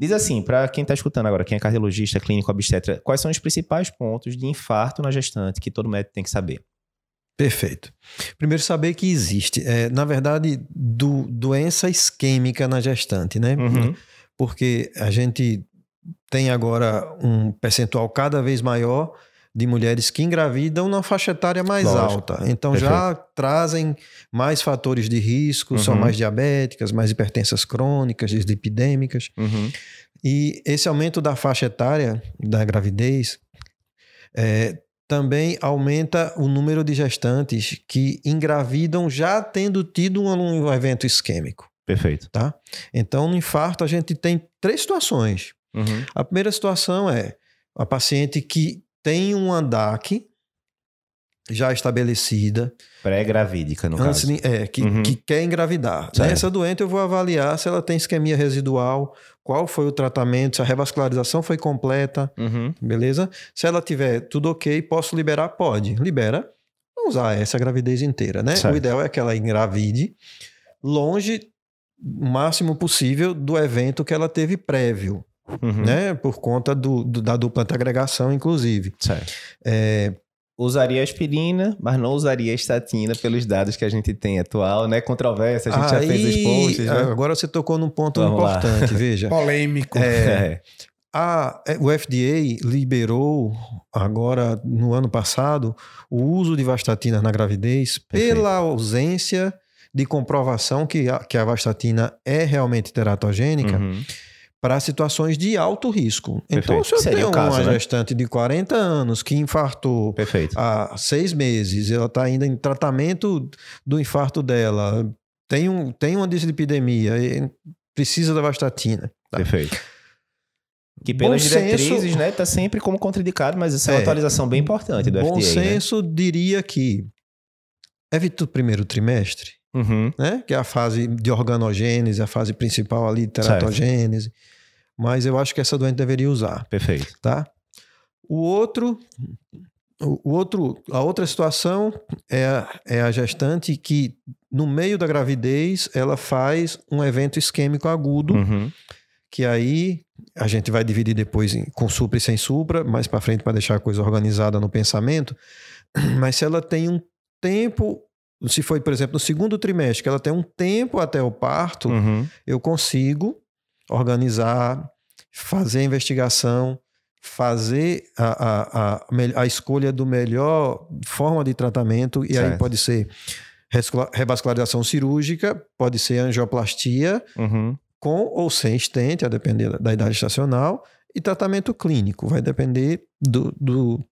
Diz assim, para quem está escutando agora, quem é cardiologista, clínico, obstetra, quais são os principais pontos de infarto na gestante que todo médico tem que saber? Perfeito. Primeiro, saber que existe, é, na verdade, do, doença isquêmica na gestante, né? Uhum. Porque a gente tem agora um percentual cada vez maior de mulheres que engravidam na faixa etária mais Lógico. alta. Então já trazem mais fatores de risco, são Uhum. mais diabéticas, mais hipertensas crônicas, dislipidêmicas. Uhum. E esse aumento da faixa etária da gravidez é, também aumenta o número de gestantes que engravidam já tendo tido um, um evento isquêmico, Perfeito. tá? Então, no infarto, a gente tem três situações. Uhum. A primeira situação é a paciente que tem um ANDAC já estabelecida, Pré-gravídica, no antes caso. é, que, Uhum. que quer engravidar. Certo. Nessa doente, eu vou avaliar se ela tem isquemia residual, qual foi o tratamento, se a revascularização foi completa, Uhum. beleza? Se ela tiver tudo ok, posso liberar? Pode. Libera. Vamos usar essa gravidez inteira, né? Certo. O ideal é que ela engravide longe o máximo possível do evento que ela teve prévio, Uhum. né? Por conta do, do- da dupla agregação, inclusive. Certo. É, Usaria aspirina, mas não usaria estatina pelos dados que a gente tem atual, né? Controvérsia, a gente já fez os aí, posts, né? Agora você tocou num ponto Vamos lá. importante, veja. Polêmico. É, A, é, o FDA liberou agora no ano passado o uso de vastatina na gravidez Perfeito. pela ausência de comprovação que a, que a vastatina é realmente teratogênica Uhum. Para situações de alto risco. Então, Perfeito. se eu Seria tenho caso, uma né? gestante de 40 anos que infartou Perfeito. há seis meses, ela está ainda em tratamento do infarto dela, tem, um, tem uma dislipidemia, precisa da vastatina. Tá? Perfeito. Que pelas Bom senso- diretrizes, né, tá sempre como contraindicado, mas isso é uma É. atualização bem importante do Bom FDA, senso diria que evite o primeiro trimestre, né? Uhum. né? que é a fase de organogênese, a fase principal ali de teratogênese, mas eu acho que essa doente deveria usar, Perfeito. tá? O outro, o outro, a outra situação é a, é a gestante que no meio da gravidez ela faz um evento isquêmico agudo, Uhum. que aí a gente vai dividir depois em- com supra e sem supra, mais para frente para deixar a coisa organizada no pensamento. Mas se ela tem um tempo, se foi, por exemplo, no segundo trimestre, que ela tem um tempo até o parto, Uhum. eu consigo organizar, fazer a investigação, fazer a, a, a, a escolha do melhor forma de tratamento, e aí Certo. pode ser revascularização cirúrgica, pode ser angioplastia, Uhum. com ou sem estente, a depender da idade estacional, e tratamento clínico, vai depender do, do,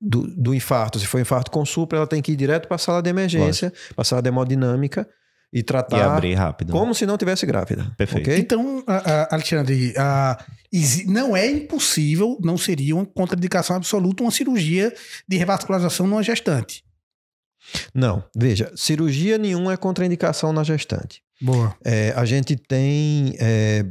do, do infarto. Se for infarto com supra, ela tem que ir direto para a sala de emergência, para a sala de hemodinâmica e E tratar abrir rápido. como se não tivesse grávida. Perfeito. ok? Então, a- a- Alexandre, a- não é impossível, não seria uma contraindicação absoluta uma cirurgia de revascularização numa gestante. Não, veja, cirurgia nenhuma é contraindicação na gestante. Boa. É, a gente tem é,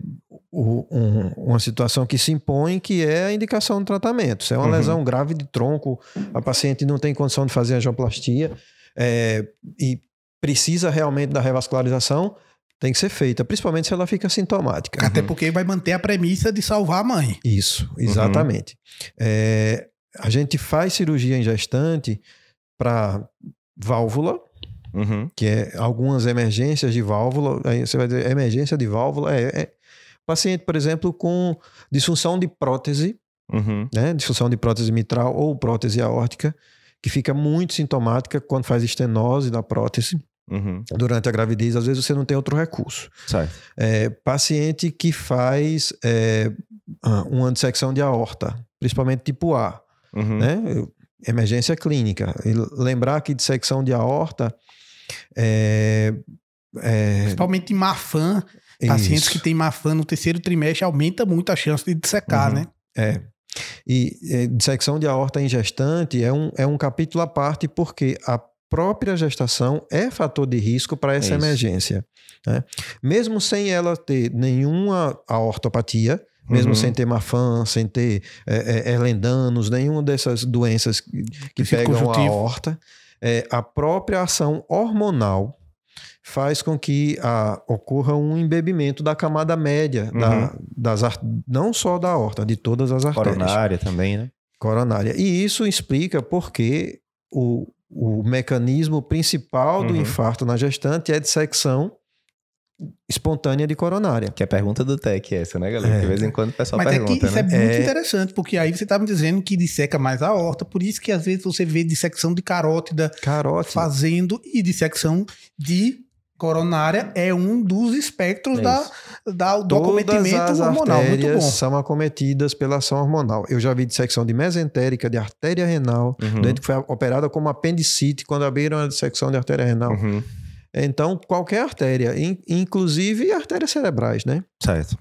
o- um- uma situação que se impõe, que é a indicação do tratamento. Se é uma Uhum. lesão grave de tronco, a paciente não tem condição de fazer angioplastia é, e precisa realmente da revascularização, tem que ser feita, principalmente se ela fica sintomática. Até porque vai manter a premissa de salvar a mãe. Isso, exatamente. É, a gente faz cirurgia em gestante para válvula, Uhum. que é algumas emergências de válvula. Aí você vai dizer, emergência de válvula é, é paciente, por exemplo, com disfunção de prótese, Uhum. né? Disfunção de prótese mitral ou prótese aórtica, que fica muito sintomática quando faz estenose da prótese Uhum. durante a gravidez. Às vezes você não tem outro recurso. Certo. É, paciente que faz é, ah, uma dissecção de aorta, principalmente tipo A, Uhum. né? Emergência clínica. E lembrar que dissecção de aorta é, é, Principalmente em Mafan, pacientes isso. que têm Mafan no terceiro trimestre aumenta muito a chance de dissecar, Uhum. né? É. E é, dissecção de aorta em gestante é um, é um capítulo à parte, porque a própria gestação é fator de risco para essa Isso. emergência. né? Mesmo sem ela ter nenhuma aortopatia, mesmo Uhum. sem ter Mafan, sem ter é, é, Erlendanos, nenhuma dessas doenças que, que pegam a aorta, é, a própria ação hormonal faz com que ah, ocorra um embebimento da camada média, Uhum. da- das, não só da aorta, de todas as artérias. Coronária também, né? Coronária. E isso explica por que o, o mecanismo principal do Uhum. infarto na gestante é dissecção espontânea de coronária. Que é a pergunta do TEC essa, né, galera? É. De vez em quando o pessoal Mas é que pergunta, isso é né? muito É. interessante, porque aí você estava me dizendo que disseca mais a aorta, por isso que às vezes você vê dissecção de carótida Carótida. fazendo e dissecção de coronária é um dos espectros É da, da- do Todas acometimento as hormonal. Muito artérias bom. são acometidas pela ação hormonal. Eu já vi dissecção de mesentérica, de artéria renal, Uhum. doente que foi operada como apendicite quando abriram a dissecção de artéria renal. Uhum. Então, qualquer artéria, in- inclusive artérias cerebrais, né? Certo.